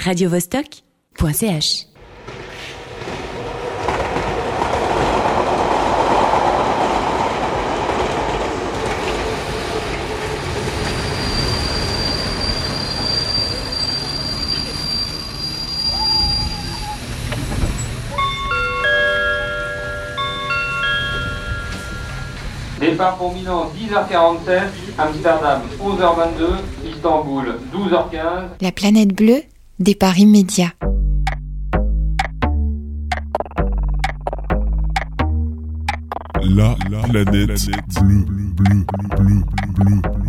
radiovostok.ch Départ pour Milan 10h47, Amsterdam 11h22, Istanbul 12h15. La planète bleue, départ immédiat. La planète bleue, bleue, bleue, bleue, bleue.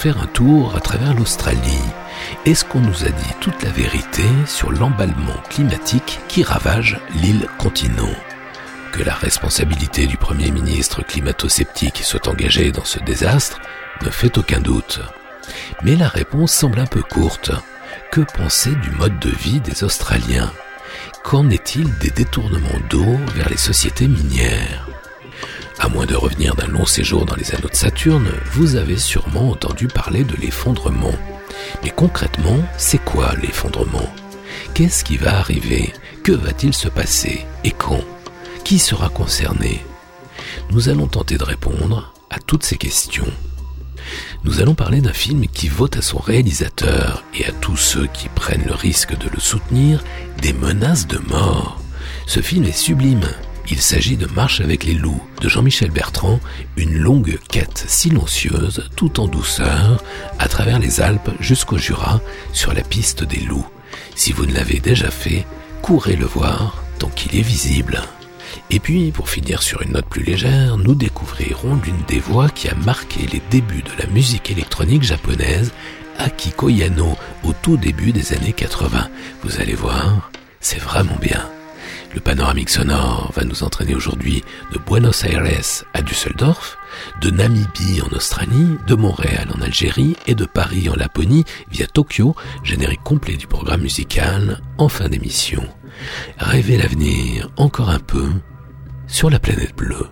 Faire un tour à travers l'Australie. Est-ce qu'on nous a dit toute la vérité sur l'emballement climatique qui ravage l'île continent? Que la responsabilité du Premier ministre climato-sceptique soit engagée dans ce désastre ne fait aucun doute. Mais la réponse semble un peu courte. Que penser du mode de vie des Australiens? Qu'en est-il des détournements d'eau vers les sociétés minières? À moins de revenir d'un long séjour dans les anneaux de Saturne, vous avez sûrement entendu parler de l'effondrement. Mais concrètement, c'est quoi l'effondrement? Qu'est-ce qui va arriver? Que va-t-il se passer? Et quand? Qui sera concerné? Nous allons tenter de répondre à toutes ces questions. Nous allons parler d'un film qui vaut à son réalisateur et à tous ceux qui prennent le risque de le soutenir des menaces de mort. Ce film est sublime. Il s'agit de Marche avec les loups de Jean-Michel Bertrand, une longue quête silencieuse tout en douceur à travers les Alpes jusqu'au Jura sur la piste des loups. Si vous ne l'avez déjà fait, courez le voir tant qu'il est visible. Et puis, pour finir sur une note plus légère, nous découvrirons l'une des voix qui a marqué les débuts de la musique électronique japonaise, Akiko Yano, au tout début des années 80. Vous allez voir, c'est vraiment bien. Le panoramique sonore va nous entraîner aujourd'hui de Buenos Aires à Düsseldorf, de Namibie en Australie, de Montréal en Algérie et de Paris en Laponie via Tokyo, générique complet du programme musical en fin d'émission. Rêvez l'avenir encore un peu sur la planète bleue.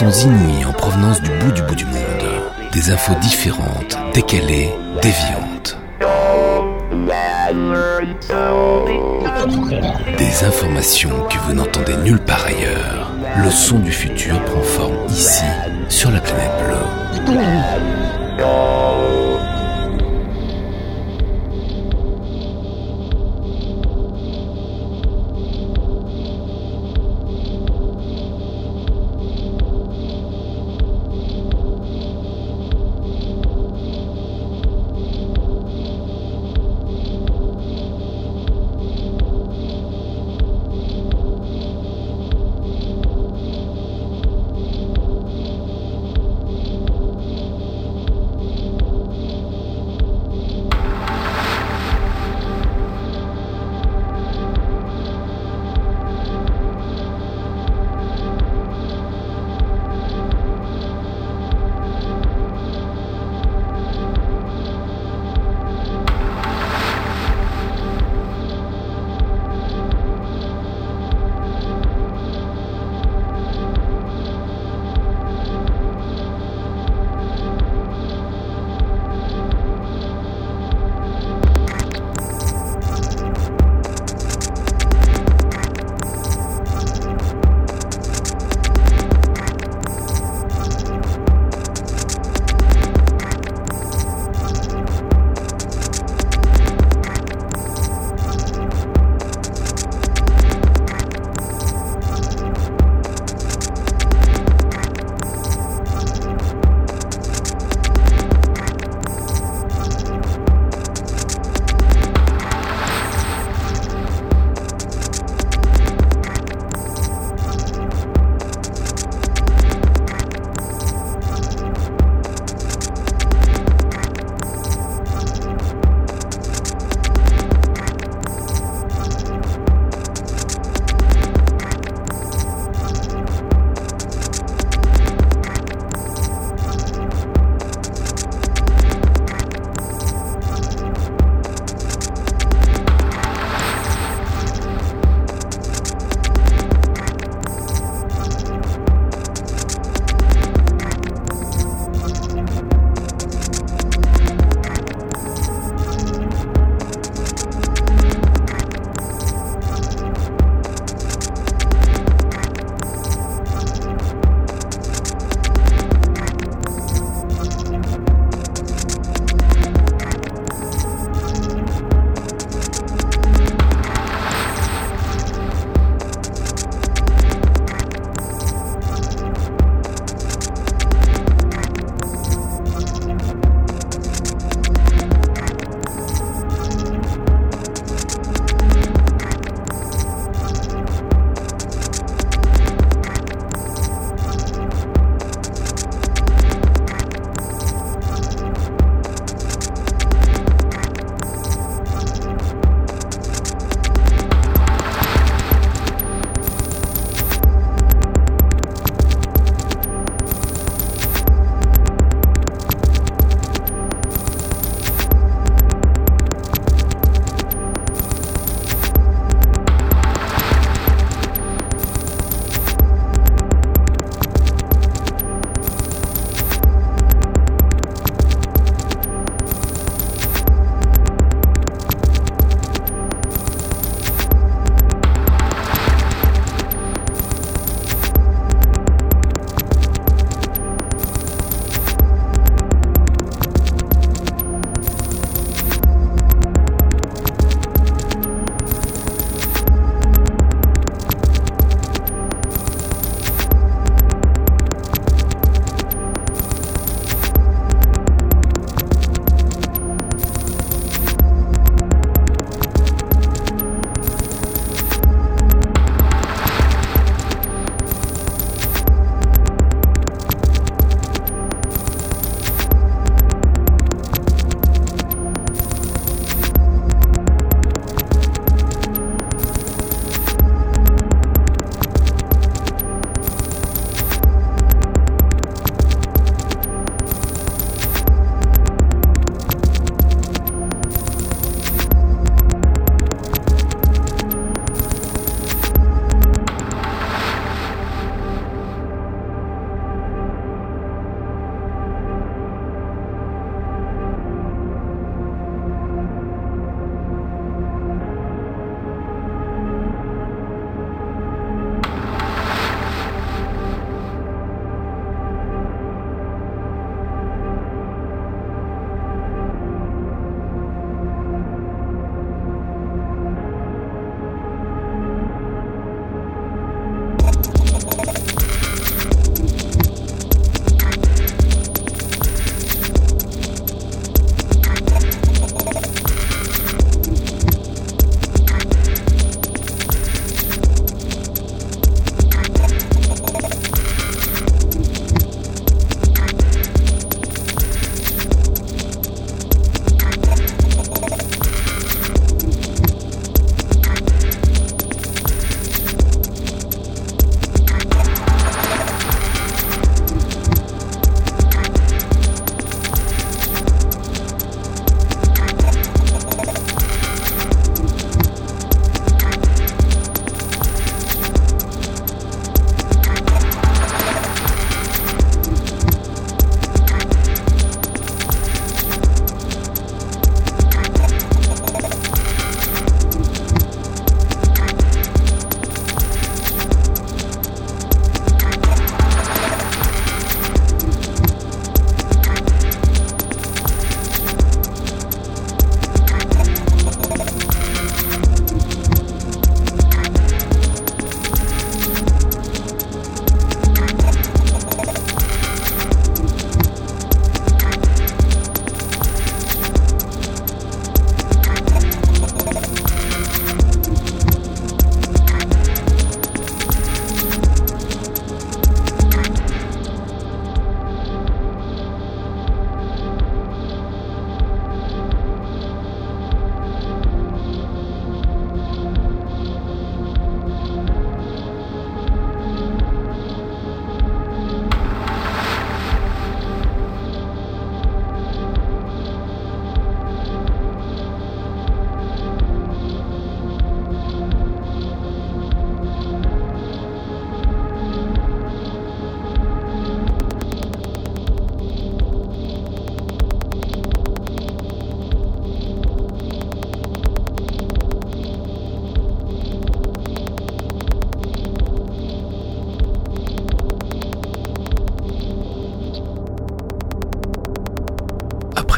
Sons inouïs en provenance du bout du bout du monde. Des infos différentes, décalées, déviantes. Des informations que vous n'entendez nulle part ailleurs. Le son du futur prend forme ici, sur la planète bleue.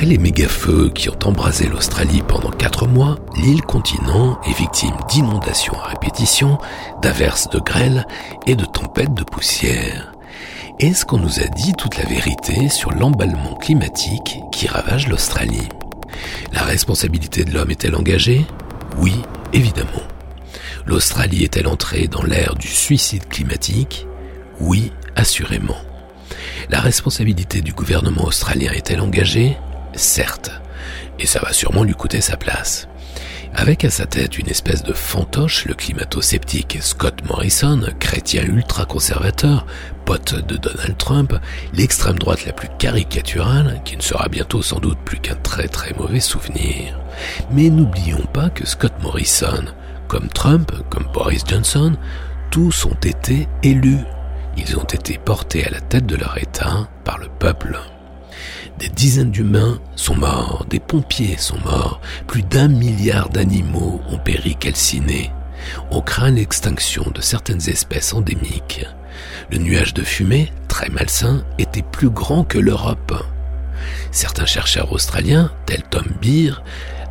Après les méga-feux qui ont embrasé l'Australie pendant quatre mois, l'île continent est victime d'inondations à répétition, d'averses de grêle et de tempêtes de poussière. Est-ce qu'on nous a dit toute la vérité sur l'emballement climatique qui ravage l'Australie? La responsabilité de l'homme est-elle engagée? Oui, évidemment. L'Australie est-elle entrée dans l'ère du suicide climatique? Oui, assurément. La responsabilité du gouvernement australien est-elle engagée? Certes. Et ça va sûrement lui coûter sa place. Avec à sa tête une espèce de fantoche, le climato-sceptique Scott Morrison, chrétien ultra-conservateur, pote de Donald Trump, l'extrême droite la plus caricaturale, qui ne sera bientôt sans doute plus qu'un très très mauvais souvenir. Mais n'oublions pas que Scott Morrison, comme Trump, comme Boris Johnson, tous ont été élus. Ils ont été portés à la tête de leur État par le peuple. Des dizaines d'humains sont morts, des pompiers sont morts, plus d'un milliard d'animaux ont péri calcinés. On craint l'extinction de certaines espèces endémiques. Le nuage de fumée, très malsain, était plus grand que l'Europe. Certains chercheurs australiens, tels Tom Beer,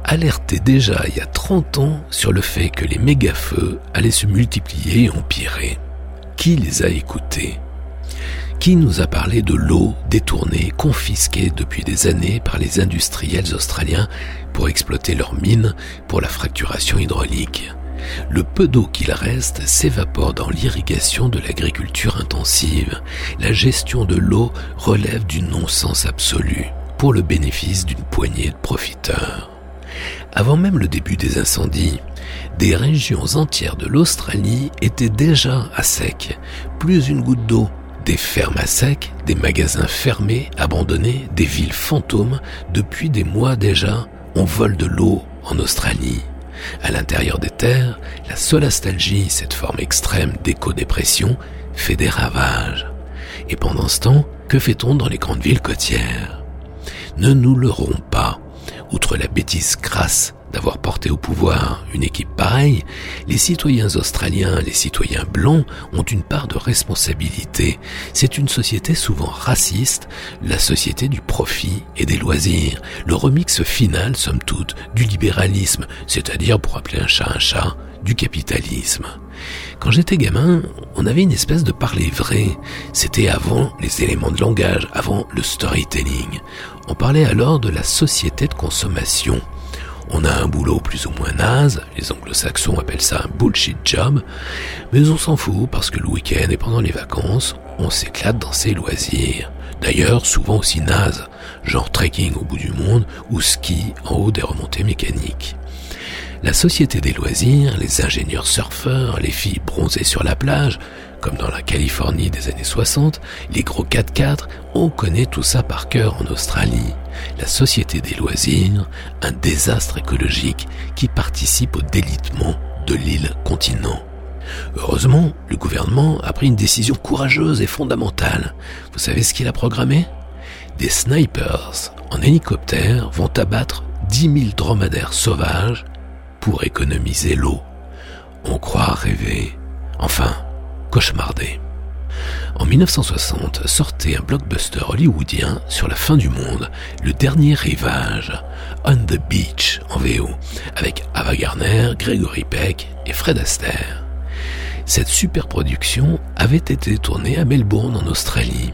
alertaient déjà il y a 30 ans sur le fait que les méga-feux allaient se multiplier et empirer. Qui les a écoutés? Qui nous a parlé de l'eau détournée, confisquée depuis des années par les industriels australiens pour exploiter leurs mines pour la fracturation hydraulique le peu d'eau qu'il reste s'évapore dans l'irrigation de l'agriculture intensive. La gestion de l'eau relève du non-sens absolu pour le bénéfice d'une poignée de profiteurs. Avant même le début des incendies, des régions entières de l'Australie étaient déjà à sec, plus une goutte d'eau des fermes à sec, des magasins fermés, abandonnés, des villes fantômes, depuis des mois déjà, on vole de l'eau en Australie. À l'intérieur des terres, la solastalgie, cette forme extrême d'éco-dépression, fait des ravages. Et pendant ce temps, que fait-on dans les grandes villes côtières? Ne nous leurrons pas. Outre la bêtise crasse d'avoir porté au pouvoir une équipe pareille, les citoyens australiens, les citoyens blancs ont une part de responsabilité. C'est une société souvent raciste, la société du profit et des loisirs, le remix final, somme toute, du libéralisme, c'est-à-dire, pour appeler un chat un chat, du capitalisme. Quand j'étais gamin, on avait une espèce de parler vrai. C'était avant les éléments de langage, avant le storytelling. On parlait alors de la société de consommation. On a un boulot plus ou moins naze, les anglo-saxons appellent ça un bullshit job, mais on s'en fout parce que le week-end et pendant les vacances, on s'éclate dans ses loisirs. D'ailleurs, souvent aussi naze, genre trekking au bout du monde ou ski en haut des remontées mécaniques. La société des loisirs, les ingénieurs surfeurs, les filles bronzées sur la plage, comme dans la Californie des années 60, les gros 4x4, on connaît tout ça par cœur en Australie. La société des loisirs, un désastre écologique qui participe au délitement de l'île continent. Heureusement, le gouvernement a pris une décision courageuse et fondamentale. Vous savez ce qu'il a programmé? Des snipers en hélicoptère vont abattre 10 000 dromadaires sauvages pour économiser l'eau. On croit rêver. Enfin, cauchemardé. En 1960 sortait un blockbuster hollywoodien sur la fin du monde, Le Dernier Rivage, On the Beach en VO, avec Ava Gardner, Gregory Peck et Fred Astaire. Cette superproduction avait été tournée à Melbourne en Australie.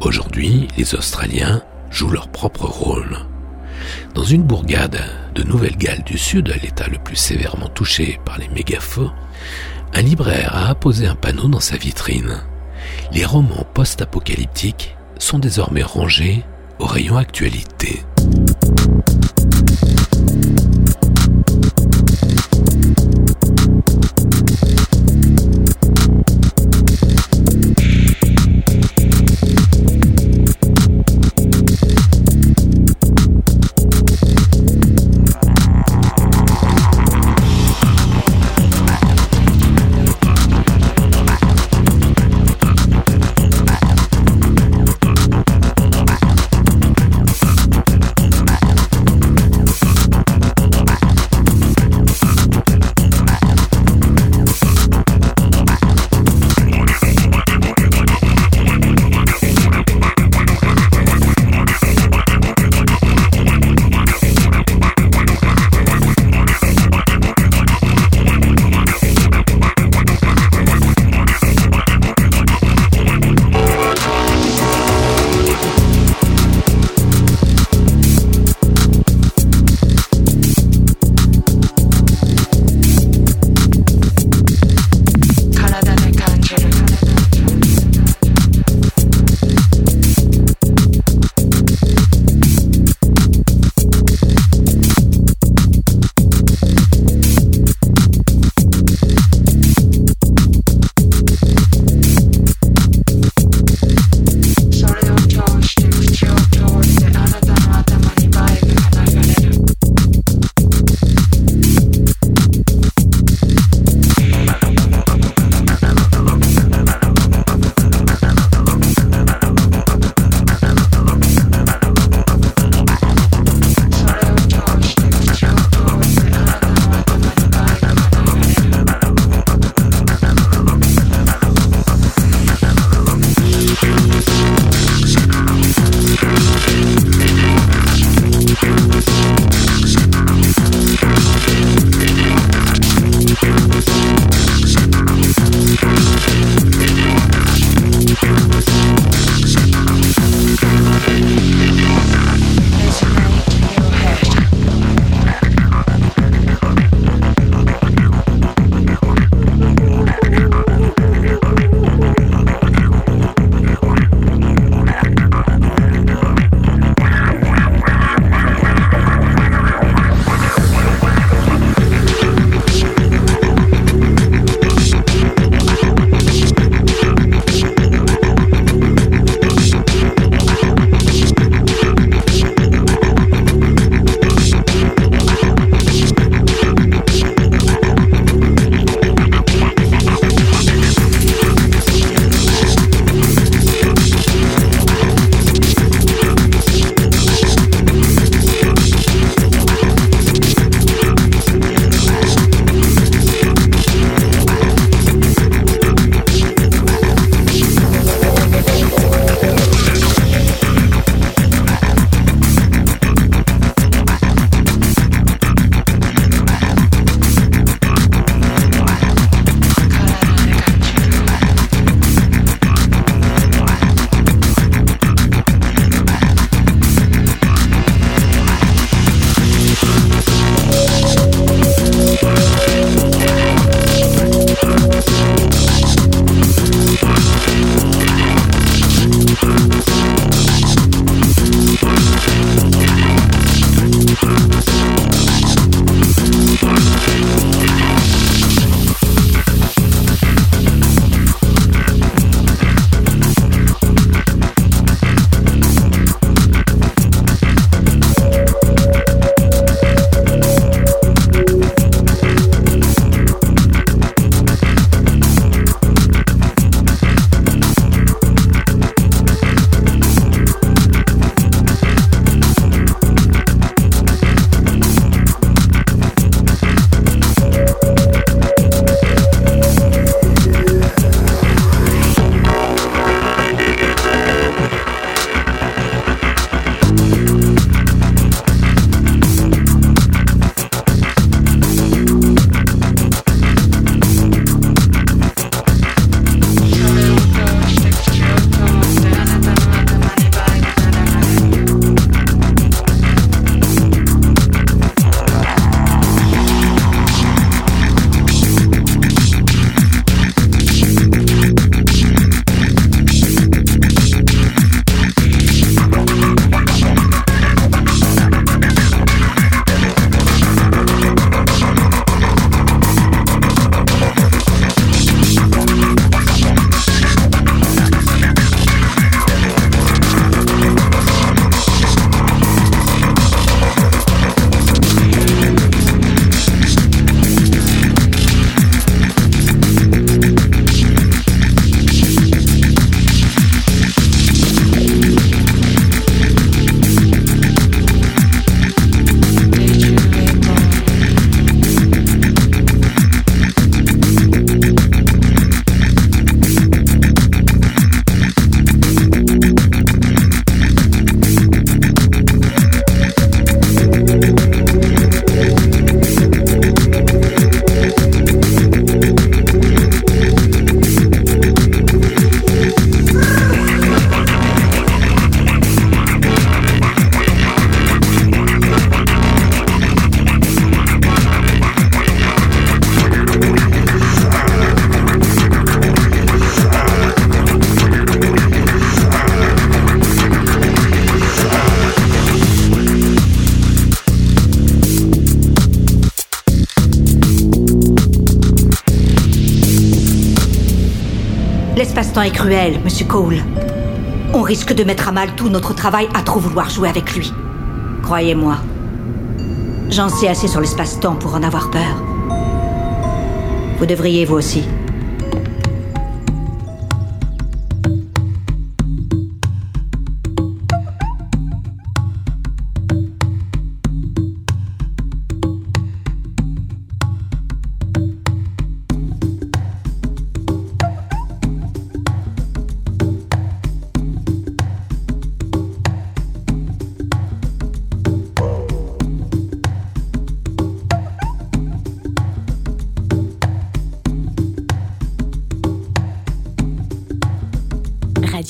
Aujourd'hui, les Australiens jouent leur propre rôle. Dans une bourgade de Nouvelle-Galles du Sud, l'état le plus sévèrement touché par les méga-feux, un libraire a apposé un panneau dans sa vitrine. Les romans post-apocalyptiques sont désormais rangés au rayon actualité. Est cruel, monsieur Cole. On risque de mettre à mal tout notre travail à trop vouloir jouer avec lui. Croyez-moi. J'en sais assez sur l'espace-temps pour en avoir peur. Vous devriez vous aussi.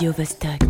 Vladivostok.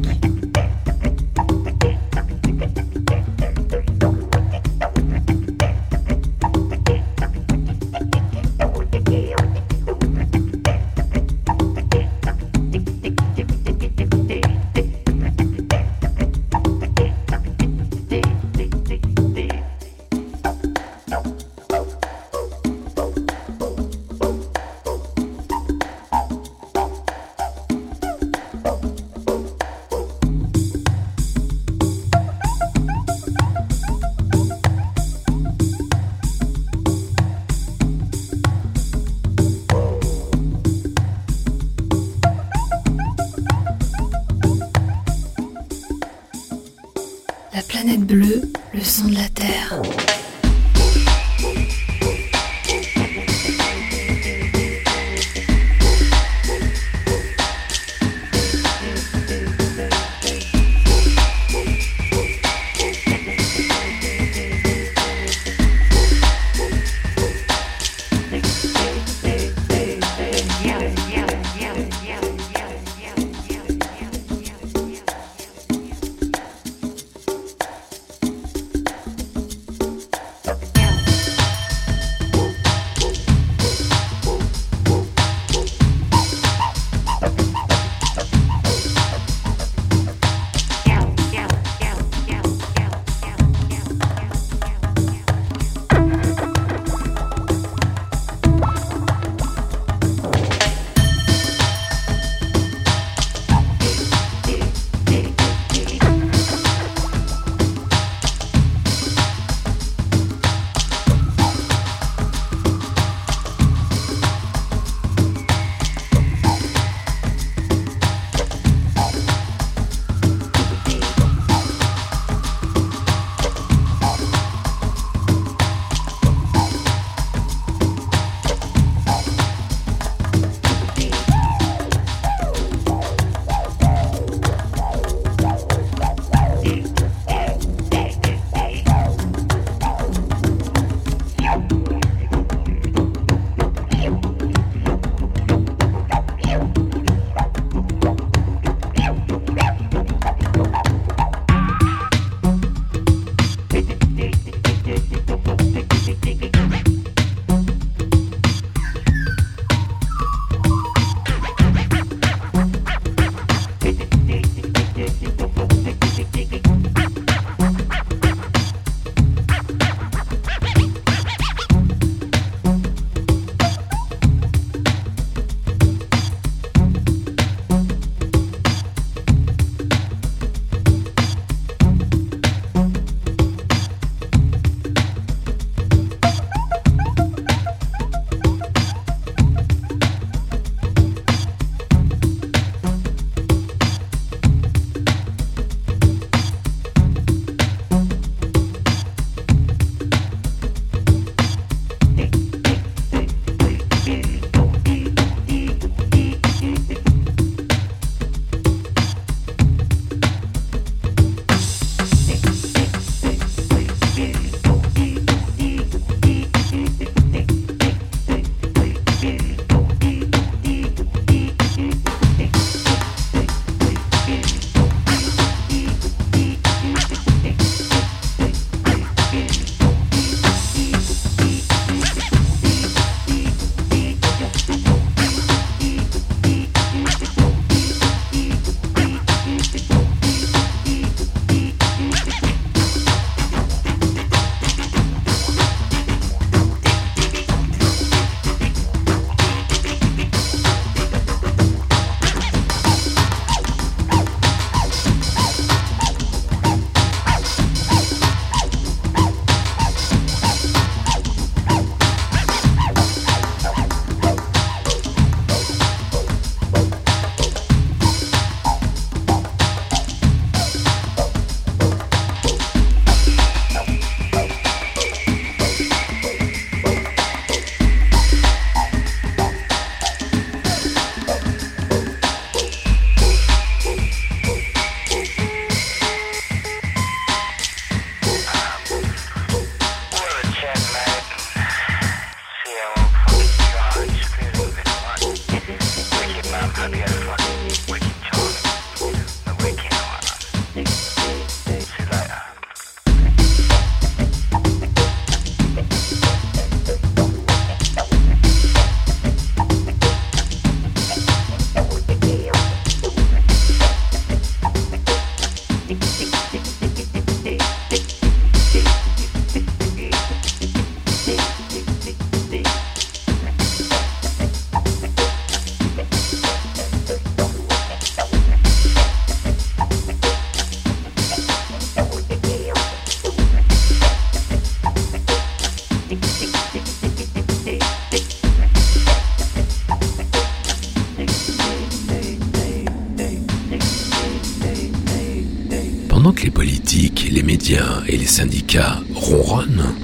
Et les syndicats ronronnent,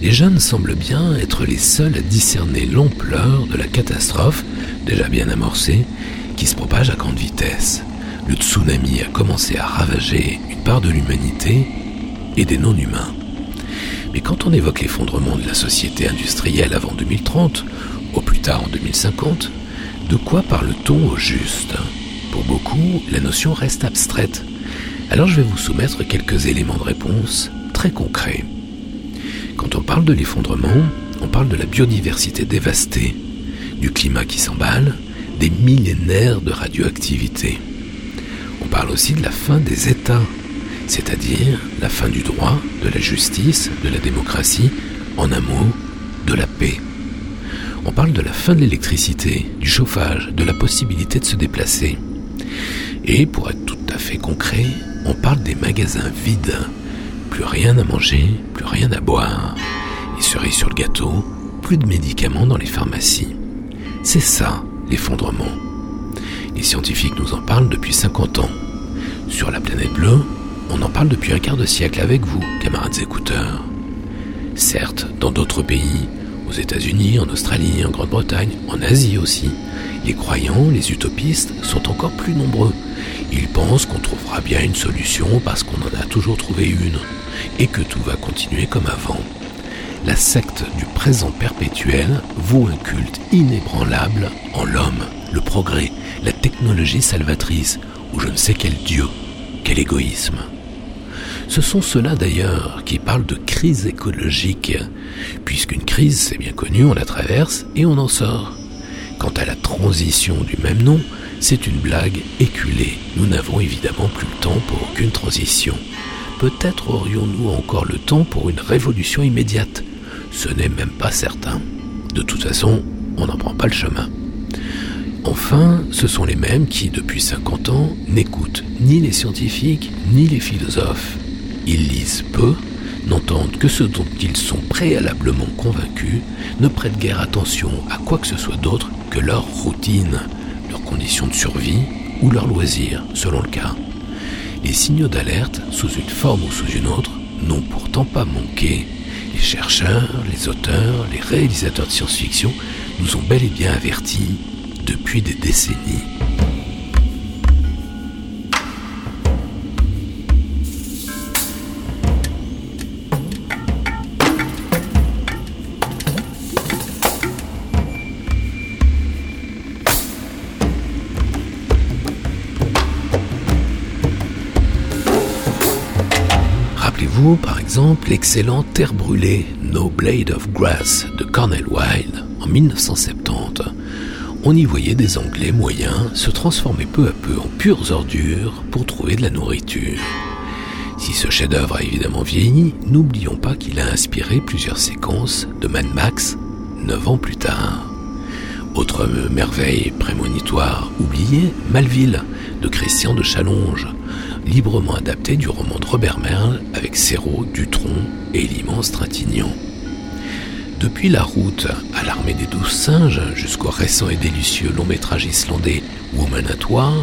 les jeunes semblent bien être les seuls à discerner l'ampleur de la catastrophe, déjà bien amorcée, qui se propage à grande vitesse. Le tsunami a commencé à ravager une part de l'humanité et des non-humains. Mais quand on évoque l'effondrement de la société industrielle avant 2030, au plus tard en 2050, de quoi parle-t-on au juste? Pour beaucoup, la notion reste abstraite. Alors je vais vous soumettre quelques éléments de réponse très concrets. Quand on parle de l'effondrement, on parle de la biodiversité dévastée, du climat qui s'emballe, des millénaires de radioactivité. On parle aussi de la fin des États, c'est-à-dire la fin du droit, de la justice, de la démocratie, en un mot, de la paix. On parle de la fin de l'électricité, du chauffage, de la possibilité de se déplacer. Et pour être tout à fait concret, on parle des magasins vides. Plus rien à manger, plus rien à boire. Et cerise sur le gâteau, plus de médicaments dans les pharmacies. C'est ça, l'effondrement. Les scientifiques nous en parlent depuis 50 ans. Sur la planète bleue, on en parle depuis un quart de siècle avec vous, camarades écouteurs. Certes, dans d'autres pays, aux États-Unis, en Australie, en Grande-Bretagne, en Asie aussi, les croyants, les utopistes sont encore plus nombreux. Ils pensent qu'on trouvera bien une solution parce qu'on en a toujours trouvé une, et que tout va continuer comme avant. La secte du présent perpétuel voue un culte inébranlable en l'homme, le progrès, la technologie salvatrice, ou je ne sais quel dieu, quel égoïsme. Ce sont ceux-là d'ailleurs qui parlent de crise écologique, puisqu'une crise, c'est bien connu, on la traverse et on en sort. Quant à la transition du même nom, c'est une blague éculée. Nous n'avons évidemment plus le temps pour aucune transition. Peut-être aurions-nous encore le temps pour une révolution immédiate. Ce n'est même pas certain. De toute façon, on n'en prend pas le chemin. Enfin, ce sont les mêmes qui, depuis 50 ans, n'écoutent ni les scientifiques ni les philosophes. Ils lisent peu, n'entendent que ce dont ils sont préalablement convaincus, ne prêtent guère attention à quoi que ce soit d'autre que leur routine, leurs conditions de survie ou leurs loisirs, selon le cas. Les signaux d'alerte, sous une forme ou sous une autre, n'ont pourtant pas manqué. Les chercheurs, les auteurs, les réalisateurs de science-fiction nous ont bel et bien avertis depuis des décennies. Exemple l'excellent Terre brûlée, No Blade of Grass de Cornel Wilde en 1970 on y voyait des Anglais moyens se transformer peu à peu en pures ordures pour trouver de la nourriture. Si ce chef-d'œuvre a évidemment vieilli, n'oublions pas qu'il a inspiré plusieurs séquences de Mad Max neuf ans plus tard. Autre merveille prémonitoire oubliée, Malville de Christian de Challonge, librement adapté du roman de Robert Merle avec Serrault, Dutron et l'immense Trintignant. Depuis la route à l'armée des douze singes jusqu'au récent et délicieux long métrage islandais Woman at War,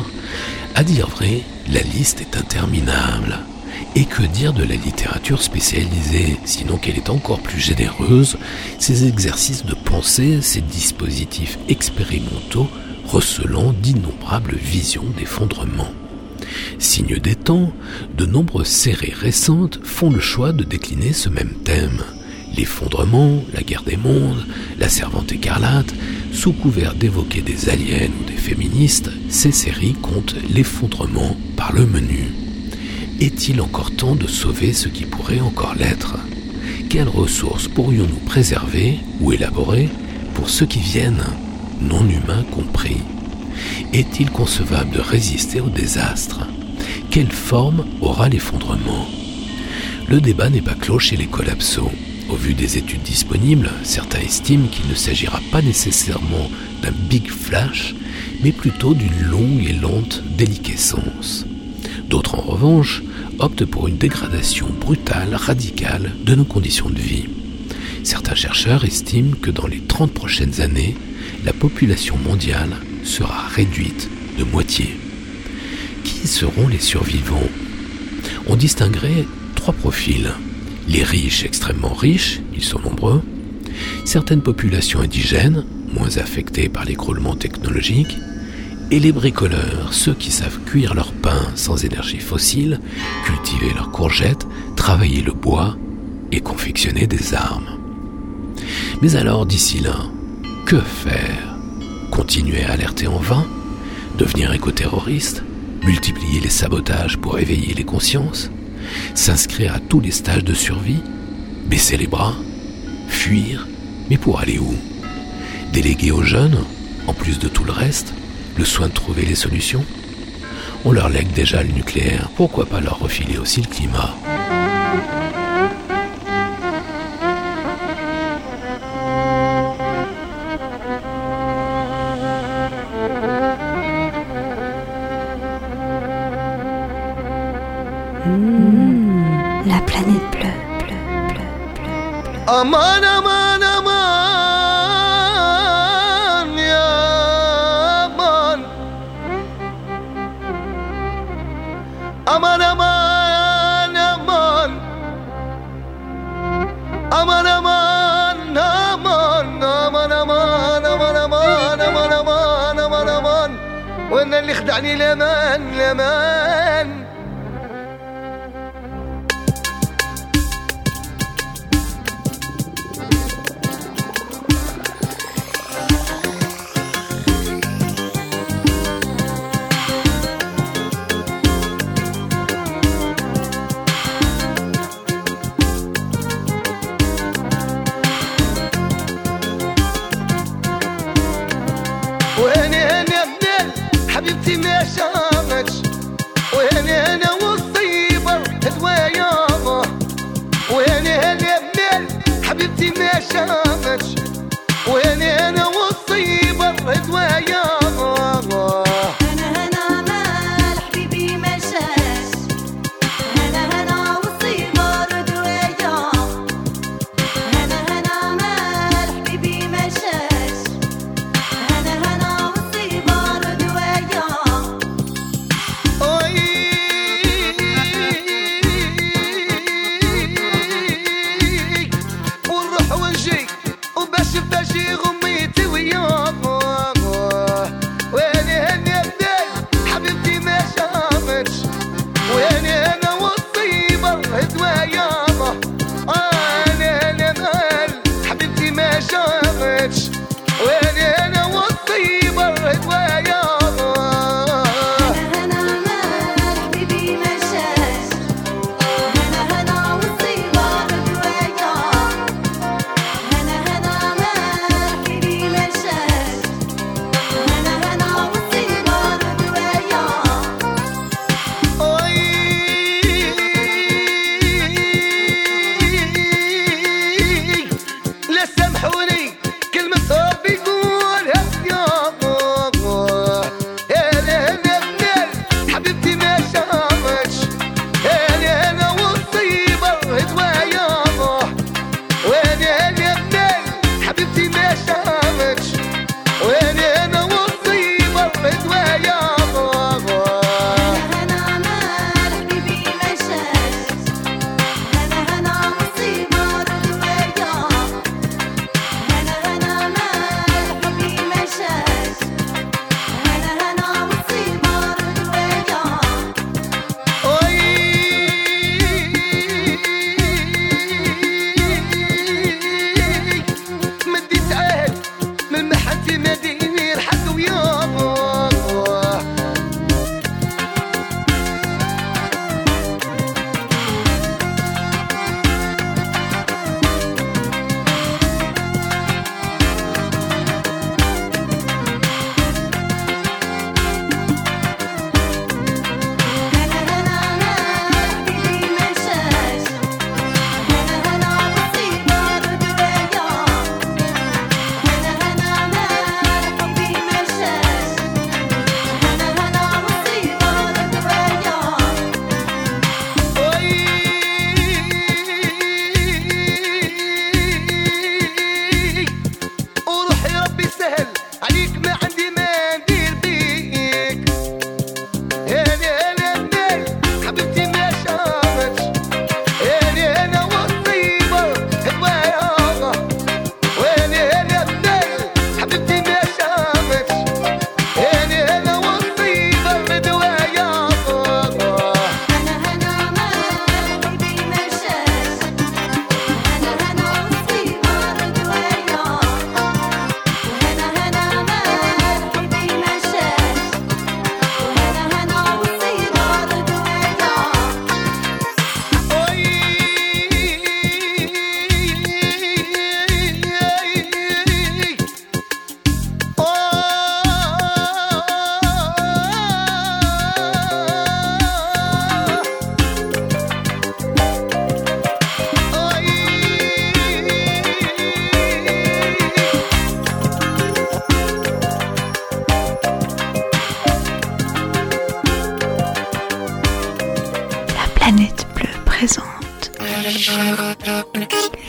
à dire vrai, la liste est interminable. Et que dire de la littérature spécialisée, sinon qu'elle est encore plus généreuse, ses exercices de pensée, ses dispositifs expérimentaux recelant d'innombrables visions d'effondrement. Signe des temps, de nombreuses séries récentes font le choix de décliner ce même thème. L'effondrement, la guerre des mondes, la servante écarlate, sous couvert d'évoquer des aliens ou des féministes, ces séries comptent l'effondrement par le menu. Est-il encore temps de sauver ce qui pourrait encore l'être? Quelles ressources pourrions-nous préserver ou élaborer pour ceux qui viennent, non humains compris Est-il concevable de résister au désastre? Quelle forme aura l'effondrement? Le débat n'est pas clos chez les collapsos. Au vu des études disponibles, certains estiment qu'il ne s'agira pas nécessairement d'un big flash, mais plutôt d'une longue et lente déliquescence. D'autres, en revanche, optent pour une dégradation brutale, radicale de nos conditions de vie. Certains chercheurs estiment que dans les 30 prochaines années, la population mondiale sera réduite de moitié. Qui seront les survivants? On distinguerait trois profils. Les riches extrêmement riches, ils sont nombreux, certaines populations indigènes, moins affectées par l'écroulement technologique, et les bricoleurs, ceux qui savent cuire leur pain sans énergie fossile, cultiver leurs courgettes, travailler le bois et confectionner des armes. Mais alors, d'ici là, que faire? Continuer à alerter en vain Devenir éco-terroriste Multiplier les sabotages pour éveiller les consciences S'inscrire à tous les stages de survie Baisser les bras Fuir Mais pour aller où? Déléguer aux jeunes, en plus de tout le reste, le soin de trouver les solutions? On leur lègue déjà le nucléaire, pourquoi pas leur refiler aussi le climat? أمان أمان أمان يا أمان. أمان أمان أمان. أمان أمان أمان. أمان أمان أمان أمان أمان أمان أمان وإن اللي خدعني الأمان الأمان؟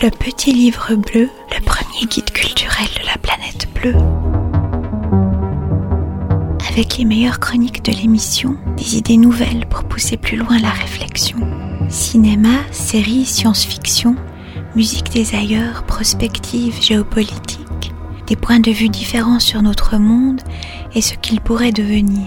Le petit livre bleu, le premier guide culturel de la planète bleue. Avec les meilleures chroniques de l'émission, des idées nouvelles pour pousser plus loin la réflexion. Cinéma, séries, science-fiction, musique des ailleurs, prospective, géopolitique, des points de vue différents sur notre monde et ce qu'il pourrait devenir.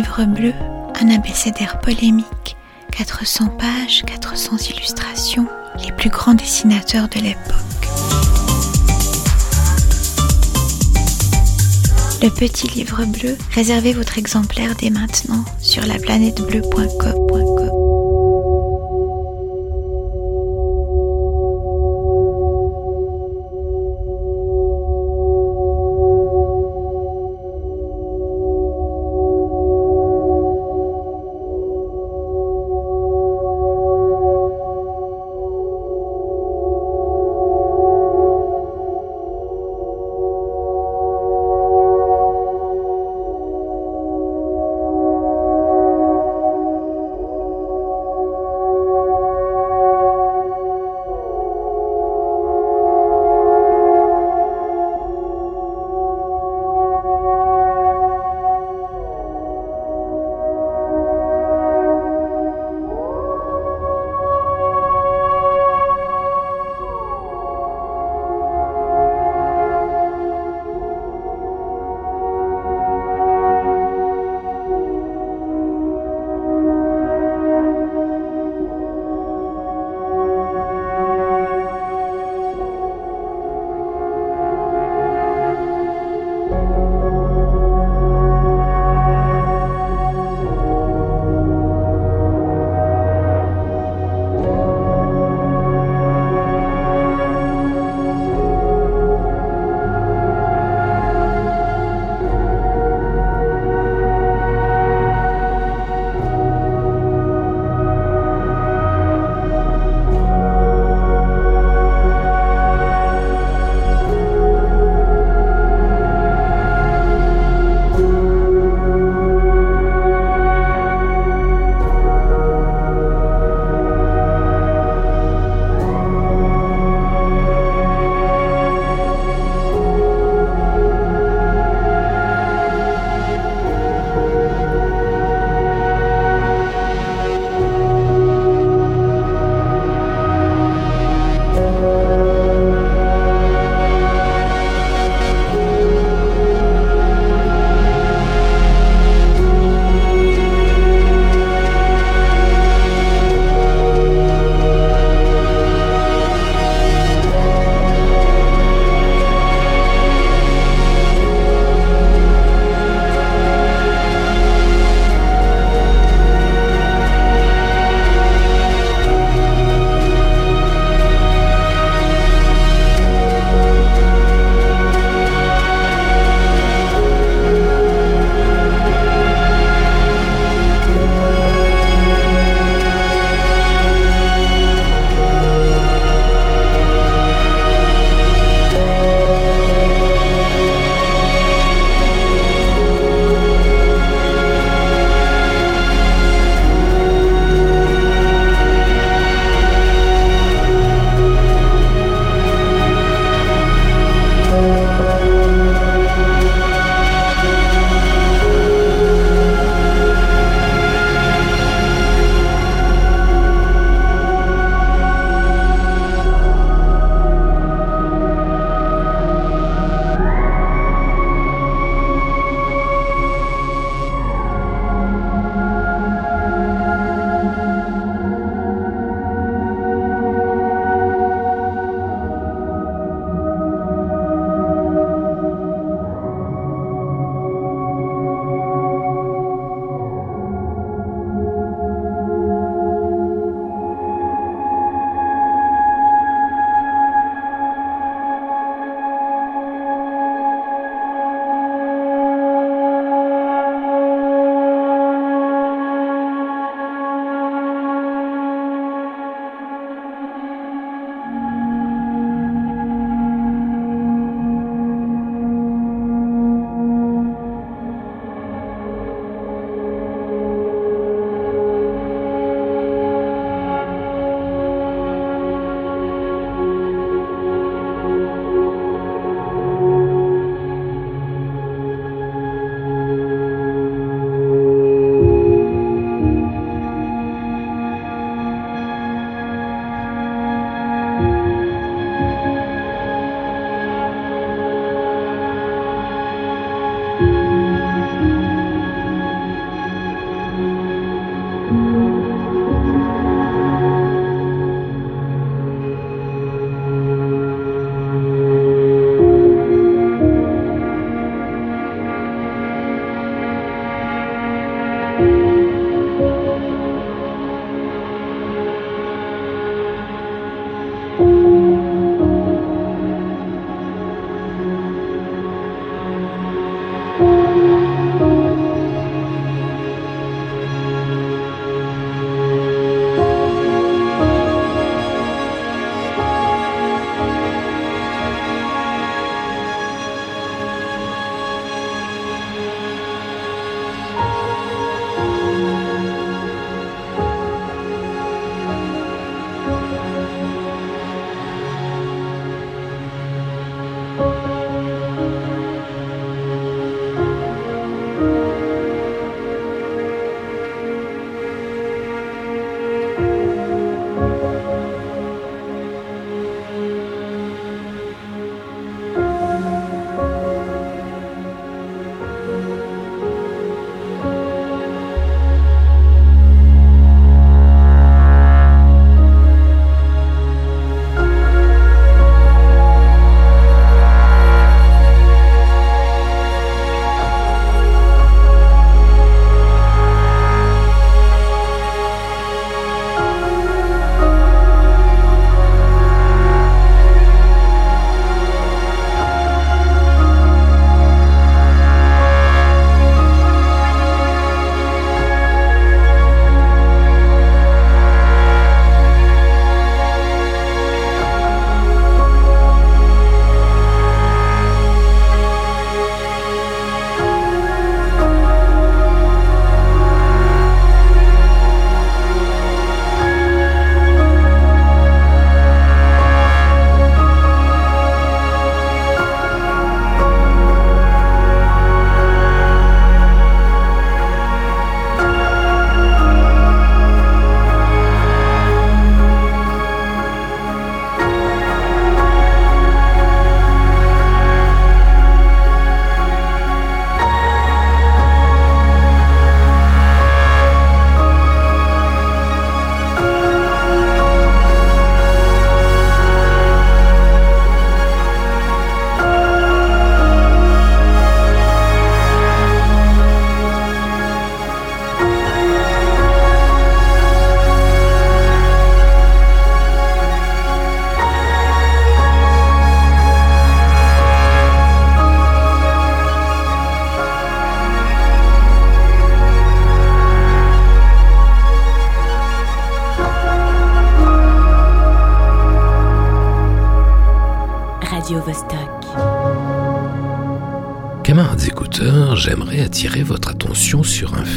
Livre bleu, un abécédaire polémique, 400 pages, 400 illustrations, les plus grands dessinateurs de l'époque. Le petit livre bleu, réservez votre exemplaire dès maintenant sur bleue.com.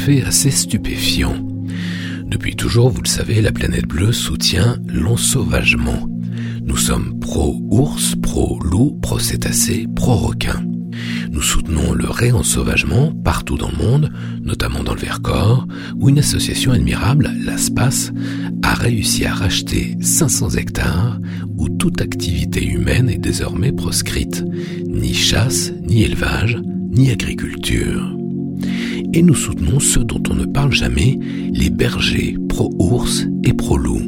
assez stupéfiant. Depuis toujours, vous le savez, la planète bleue soutient l'ensauvagement. Nous sommes pro-ours, pro-loup, pro-cétacé, pro-requin. Nous soutenons le réensauvagement partout dans le monde, notamment dans le Vercors, où une association admirable, l'ASPAS, a réussi à racheter 500 hectares où toute activité humaine est désormais proscrite, ni chasse, ni élevage, ni agriculture. Et nous soutenons ceux dont on ne parle jamais, les bergers pro-ours et pro-loup.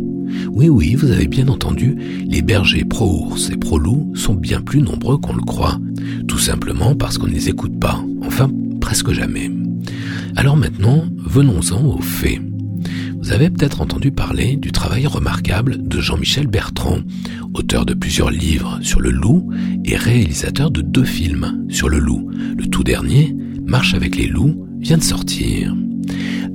Oui, oui, vous avez bien entendu, les bergers pro-ours et pro-loup sont bien plus nombreux qu'on le croit, tout simplement parce qu'on ne les écoute pas, enfin presque jamais. Alors maintenant, venons-en aux faits. Vous avez peut-être entendu parler du travail remarquable de Jean-Michel Bertrand, auteur de plusieurs livres sur le loup et réalisateur de deux films sur le loup. Le tout dernier, Marche avec les loups, vient de sortir.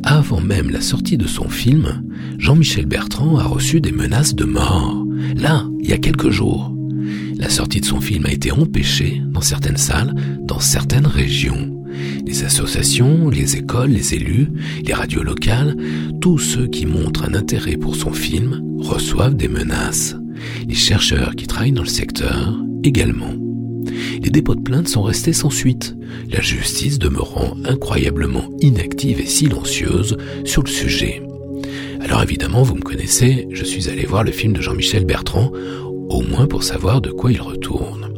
Avant même la sortie de son film, Jean-Michel Bertrand a reçu des menaces de mort. Là, il y a quelques jours. La sortie de son film a été empêchée dans certaines salles, dans certaines régions. Les associations, les écoles, les élus, les radios locales, tous ceux qui montrent un intérêt pour son film reçoivent des menaces. Les chercheurs qui travaillent dans le secteur également. Les dépôts de plainte sont restés sans suite, la justice demeurant incroyablement inactive et silencieuse sur le sujet. Alors évidemment, vous me connaissez, je suis allé voir le film de Jean-Michel Bertrand, au moins pour savoir de quoi il retourne.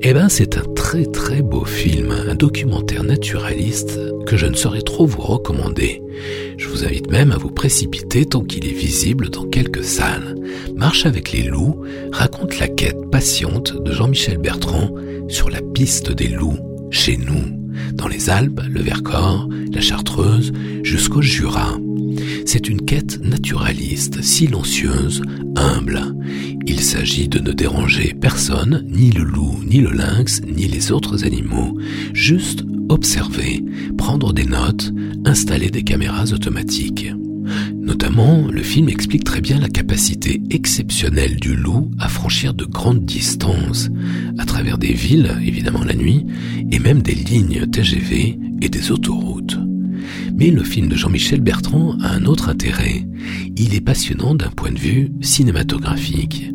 Eh ben, c'est un très très beau film, un documentaire naturaliste que je ne saurais trop vous recommander. Je vous invite même à vous précipiter tant qu'il est visible dans quelques salles. Marche avec les loups raconte la quête patiente de Jean-Michel Bertrand sur la piste des loups chez nous. Dans les Alpes, le Vercors, la Chartreuse, jusqu'au Jura. C'est une quête naturaliste, silencieuse, humble. Il s'agit de ne déranger personne, ni le loup, ni le lynx, ni les autres animaux, juste observer, prendre des notes, installer des caméras automatiques. Notamment, le film explique très bien la capacité exceptionnelle du loup à franchir de grandes distances, à travers des villes, évidemment la nuit, et même des lignes TGV et des autoroutes. Mais le film de Jean-Michel Bertrand a un autre intérêt. Il est passionnant d'un point de vue cinématographique.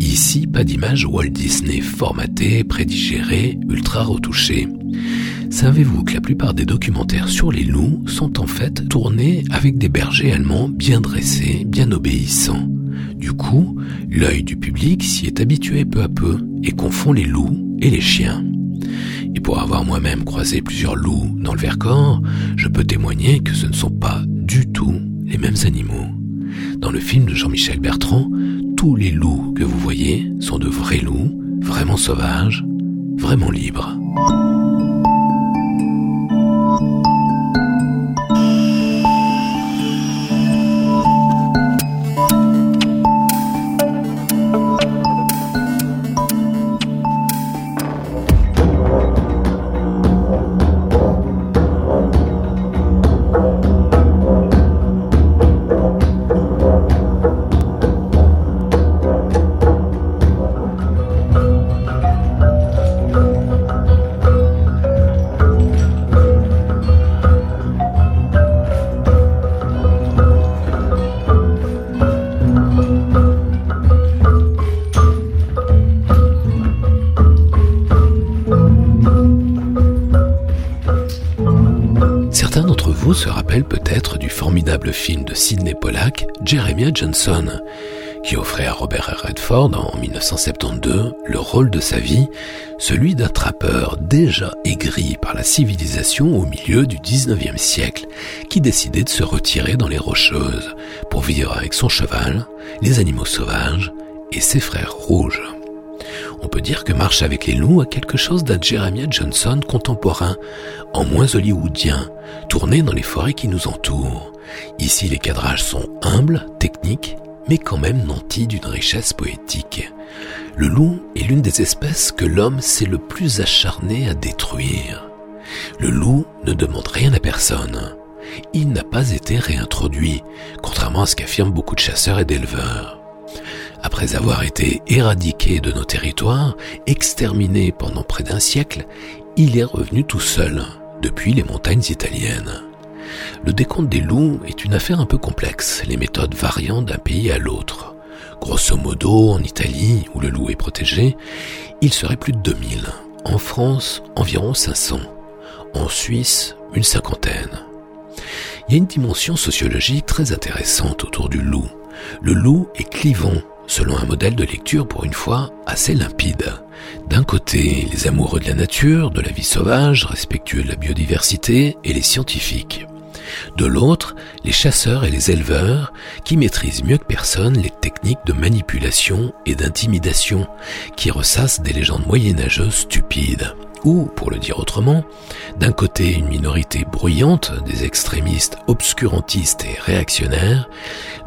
Ici, pas d'image Walt Disney formatée, prédigérée, ultra retouchée. Savez-vous que la plupart des documentaires sur les loups sont en fait tournés avec des bergers allemands bien dressés, bien obéissants? Du coup, l'œil du public s'y est habitué peu à peu et confond les loups et les chiens. Et pour avoir moi-même croisé plusieurs loups dans le Vercors, je peux témoigner que ce ne sont pas du tout les mêmes animaux. Dans le film de Jean-Michel Bertrand, tous les loups que vous voyez sont de vrais loups, vraiment sauvages, vraiment libres. Jeremiah Johnson, qui offrait à Robert Redford en 1972 le rôle de sa vie, celui d'un trappeur déjà aigri par la civilisation au milieu du 19e siècle, qui décidait de se retirer dans les Rocheuses pour vivre avec son cheval, les animaux sauvages et ses frères rouges. On peut dire que Marche avec les loups a quelque chose d'un Jeremiah Johnson contemporain, en moins hollywoodien, tourné dans les forêts qui nous entourent. Ici, les cadrages sont humbles, techniques, mais quand même nantis d'une richesse poétique. Le loup est l'une des espèces que l'homme s'est le plus acharné à détruire. Le loup ne demande rien à personne. Il n'a pas été réintroduit, contrairement à ce qu'affirment beaucoup de chasseurs et d'éleveurs. Après avoir été éradiqué de nos territoires, exterminé pendant près d'un siècle, il est revenu tout seul, depuis les montagnes italiennes. Le décompte des loups est une affaire un peu complexe, les méthodes variant d'un pays à l'autre. Grosso modo, en Italie, où le loup est protégé, il serait plus de 2000. En France, environ 500. En Suisse, une cinquantaine. Il y a une dimension sociologique très intéressante autour du loup. Le loup est clivant selon un modèle de lecture pour une fois assez limpide. D'un côté, les amoureux de la nature, de la vie sauvage, respectueux de la biodiversité, et les scientifiques. De l'autre, les chasseurs et les éleveurs, qui maîtrisent mieux que personne les techniques de manipulation et d'intimidation, qui ressassent des légendes moyenâgeuses stupides. Ou, pour le dire autrement, d'un côté une minorité bruyante des extrémistes obscurantistes et réactionnaires,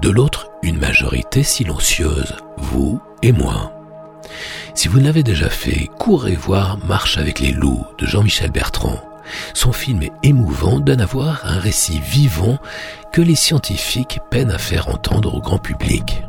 de l'autre une majorité silencieuse, vous et moi. Si vous ne l'avez déjà fait, courez voir Marche avec les loups de Jean-Michel Bertrand. Son film est émouvant, donne à voir un récit vivant que les scientifiques peinent à faire entendre au grand public.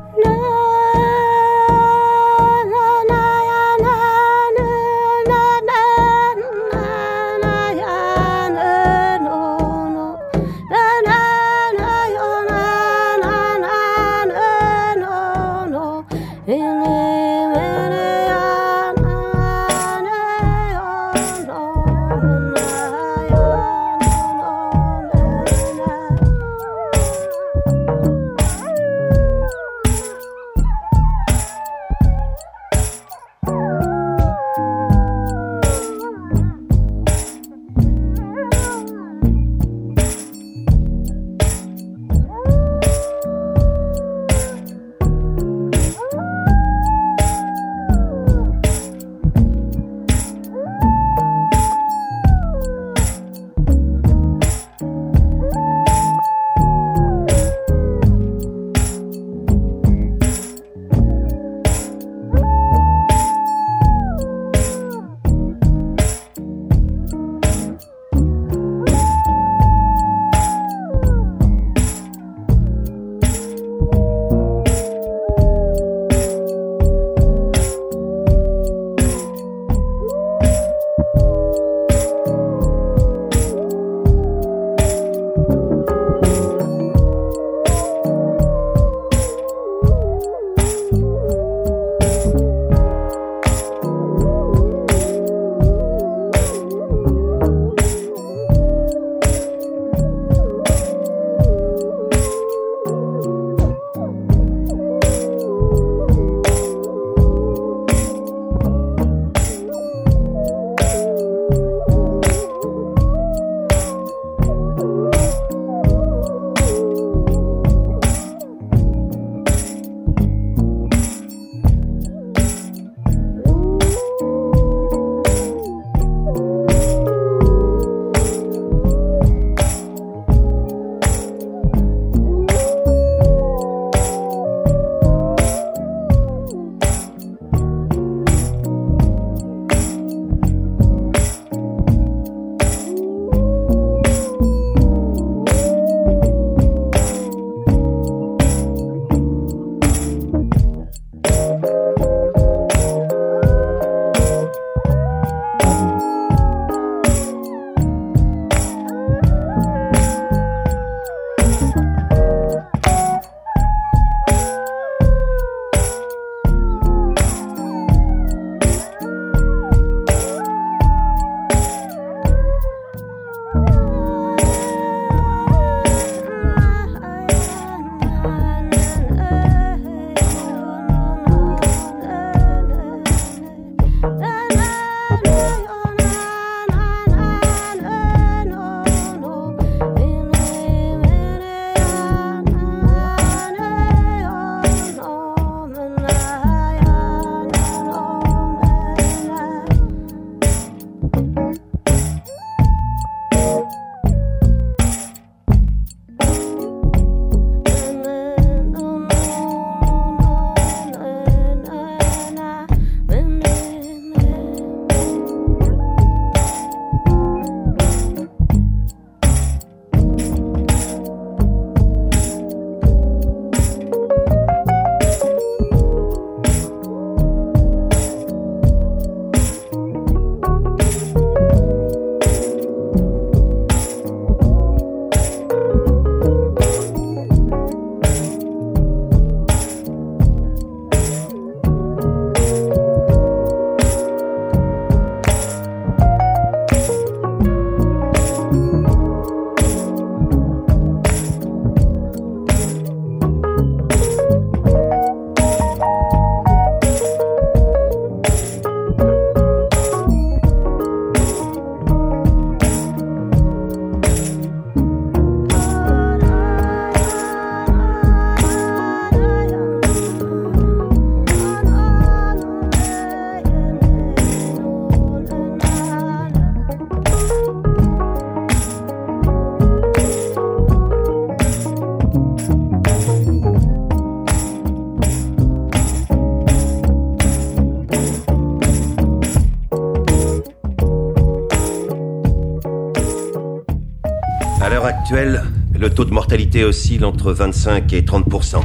Le taux de mortalité oscille entre 25 et 30%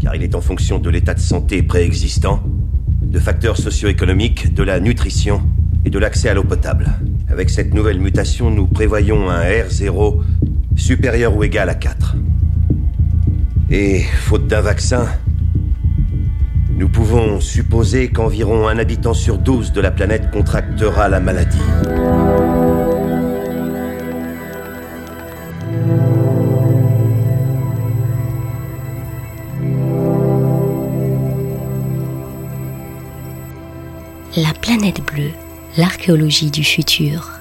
car il est en fonction de l'état de santé préexistant, de facteurs socio-économiques, de la nutrition et de l'accès à l'eau potable. Avec cette nouvelle mutation, nous prévoyons un R0 supérieur ou égal à 4. Et, faute d'un vaccin, nous pouvons supposer qu'environ un habitant sur 12 de la planète contractera la maladie. La planète bleue, l'archéologie du futur.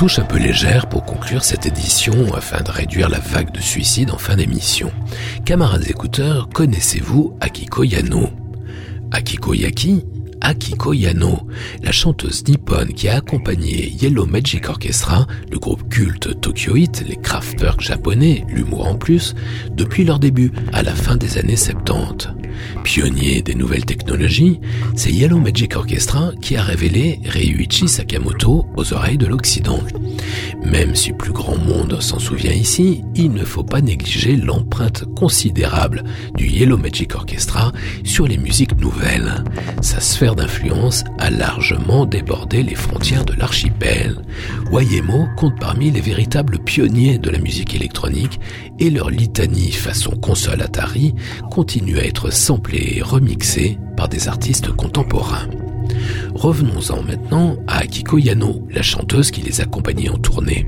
Touche un peu légère pour conclure cette édition afin de réduire la vague de suicides en fin d'émission. Camarades écouteurs, connaissez-vous Akiko Yano? Akiko Yaki? Akiko Yano, la chanteuse nippone qui a accompagné Yellow Magic Orchestra, le groupe culte tokyoïte, les Kraftwerk japonais, l'humour en plus, depuis leur début, à la fin des années 70. Pionnier des nouvelles technologies, c'est Yellow Magic Orchestra qui a révélé Ryuichi Sakamoto aux oreilles de l'Occident. Même si plus grand monde s'en souvient ici, il ne faut pas négliger l'empreinte considérable Yellow Magic Orchestra sur les musiques nouvelles. Sa sphère d'influence a largement débordé les frontières de l'archipel. Wayemo compte parmi les véritables pionniers de la musique électronique et leur litanie façon console Atari continue à être samplée et remixée par des artistes contemporains. Revenons-en maintenant à Akiko Yano, la chanteuse qui les accompagnait en tournée.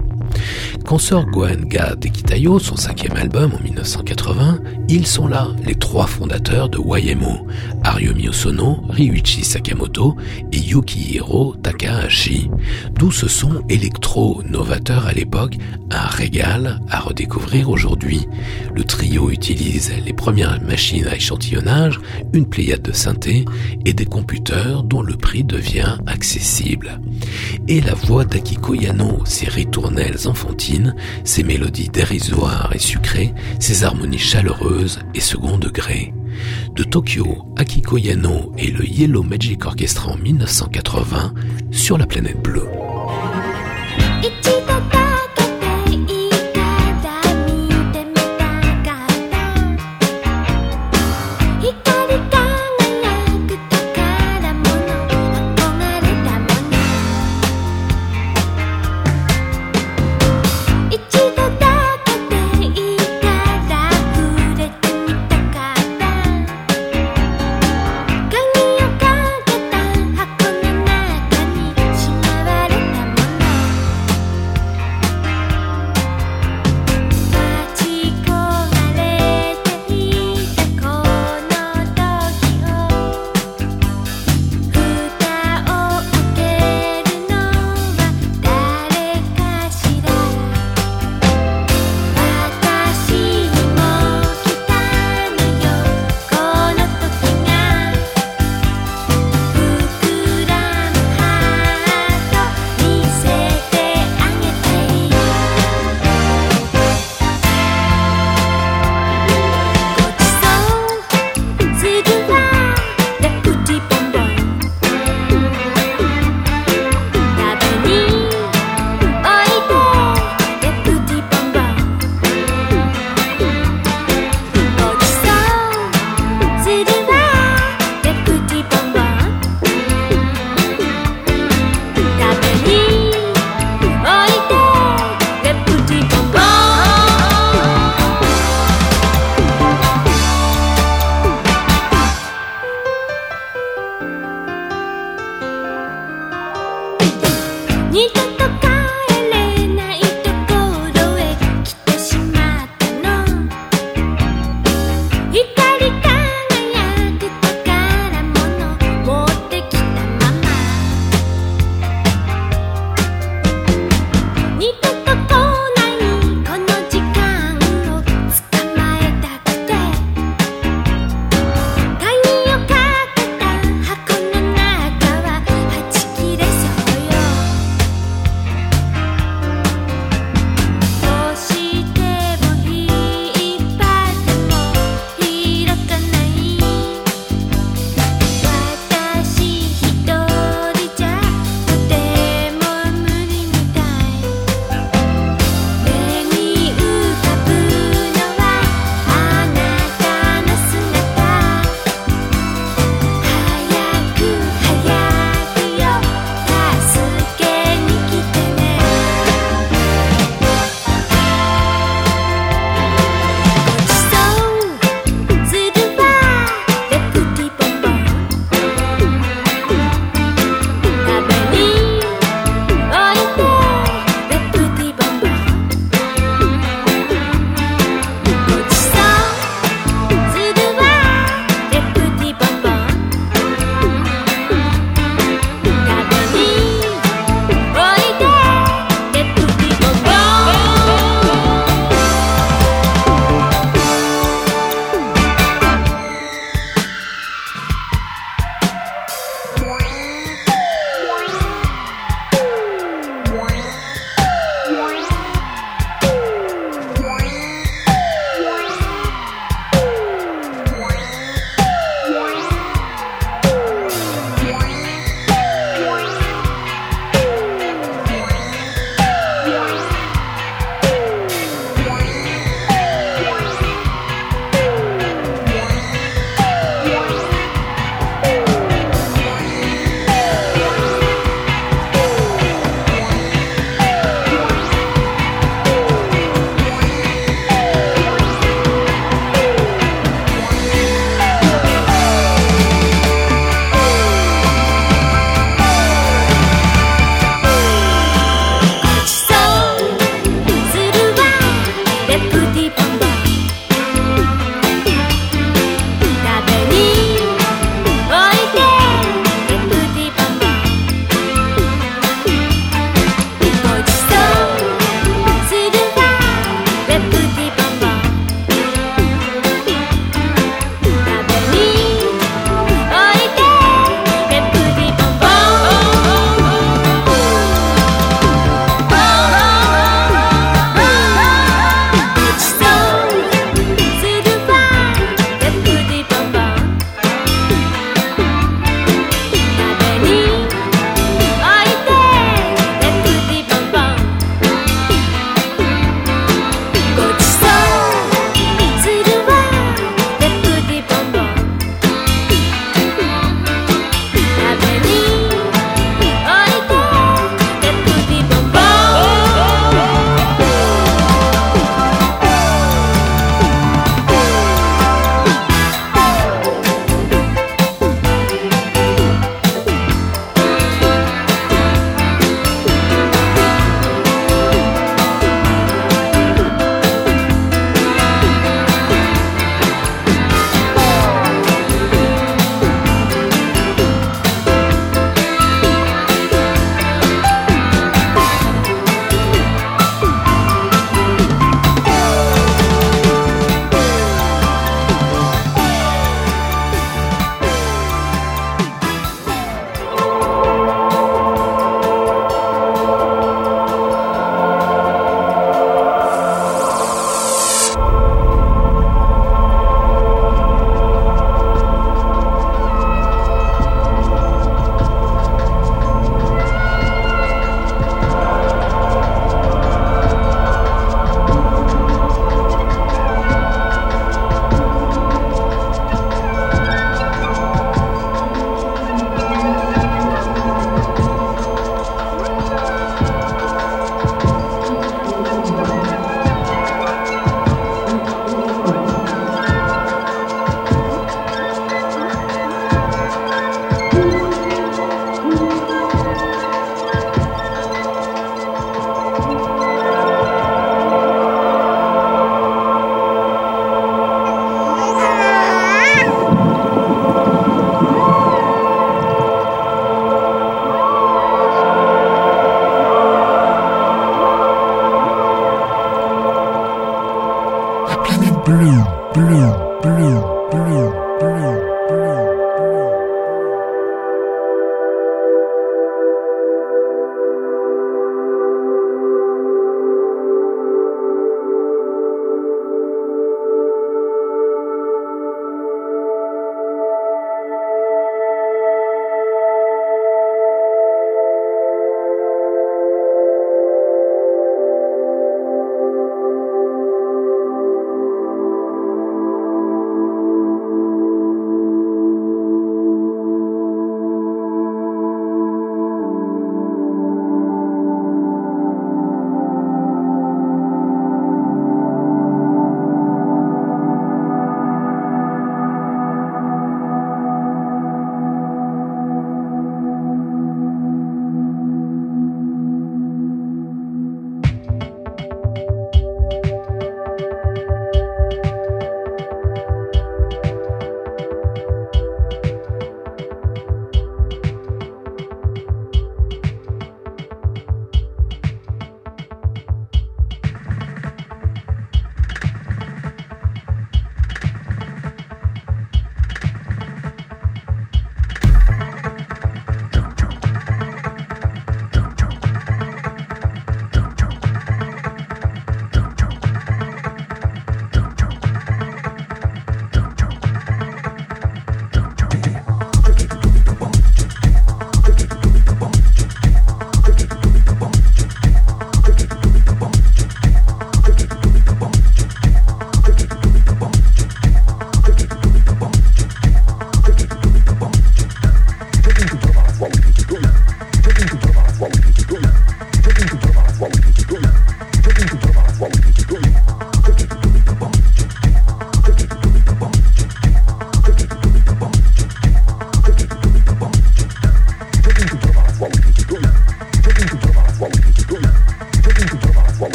Quand sort Goenga Dekitayo, son cinquième album en 1980, ils sont là, les trois fondateurs de YMO, Aryomi Osono, Ryuichi Sakamoto et Yukihiro Takahashi. D'où ce son électro-novateur à l'époque, un régal à redécouvrir aujourd'hui. Le trio utilise les premières machines à échantillonnage, une pléiade de synthé et des computeurs dont le prix devient accessible. Et la voix d'Akiko Yano, ses ritournelles enfantines, ses mélodies dérisoires et sucrées, ses harmonies chaleureuses et second degré. De Tokyo, Akiko Yano et le Yellow Magic Orchestra en 1980 sur la planète bleue.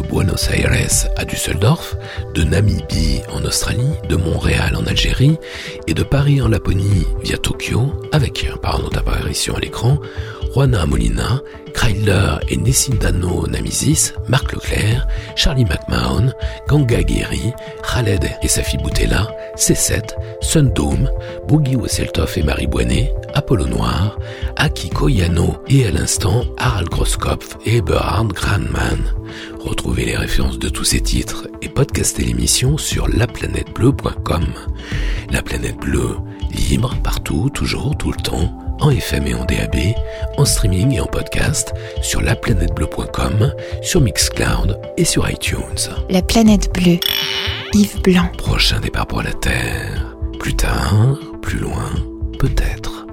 De Buenos Aires à Düsseldorf, de Namibie en Australie, de Montréal en Algérie et de Paris en Laponie via Tokyo avec, par notre apparition à l'écran, Juana Molina, Kryler et Nessindano Namizis, Marc Leclerc, Charlie McMahon, Ganga Guerri, Khaled et Safi Boutella, C7, Sundome, Boogie Wesseltoff et Marie Boinet, Apollo Noir, Aki Koyano et à l'instant Harald Grosskopf et Eberhard Grandman. Retrouvez les références de tous ces titres et podcastez l'émission sur laplanètebleu.com. La planète bleue, libre, partout, toujours, tout le temps, en FM et en DAB, en streaming et en podcast, sur laplanètebleu.com, sur Mixcloud et sur iTunes. La planète bleue, Yves Blanc. Prochain départ pour la Terre. Plus tard, plus loin, peut-être.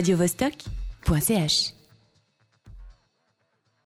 radiovostok.ch